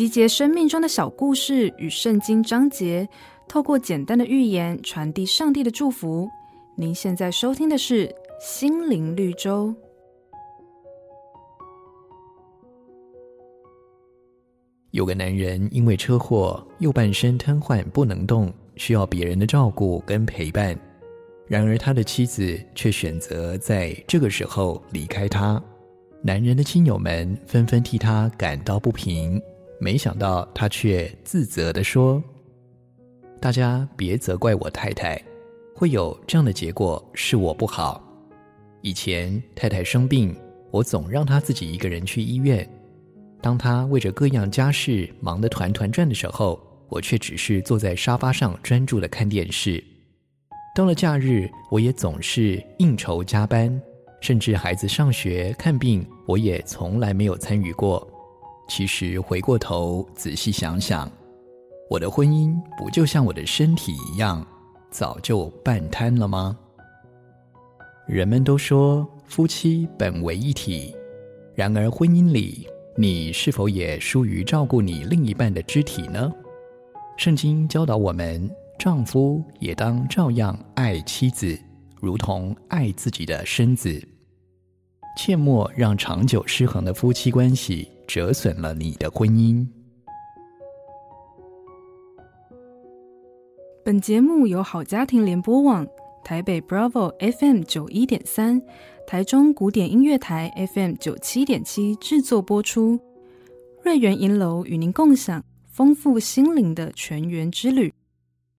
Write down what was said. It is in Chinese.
集结生命中的小故事与圣经章节，透过简单的寓言传递上帝的祝福。您现在收听的是《心灵绿洲》。有个男人因为车祸，右半身瘫痪不能动，需要别人的照顾跟陪伴。然而，他的妻子却选择在这个时候离开他。男人的亲友们纷纷替他感到不平，没想到他却自责地说：“大家别责怪我太太，会有这样的结果是我不好。以前太太生病，我总让她自己一个人去医院。”当他为着各样家事忙得团团转的时候，我却只是坐在沙发上专注地看电视。到了假日，我也总是应酬加班，甚至孩子上学看病，我也从来没有参与过。其实回过头仔细想想，我的婚姻不就像我的身体一样，早就半瘫了吗？人们都说夫妻本为一体，然而婚姻里，你是否也疏于照顾你另一半的肢体呢？圣经教导我们，丈夫也当照样爱妻子，如同爱自己的身子。切莫让长久失衡的夫妻关系折损了你的婚姻。本节目由好家庭联播网、台北 Bravo FM 九一点三。台中古典音乐台 FM 九七点七制作播出，瑞源银楼与您共享丰富心灵的全员之旅。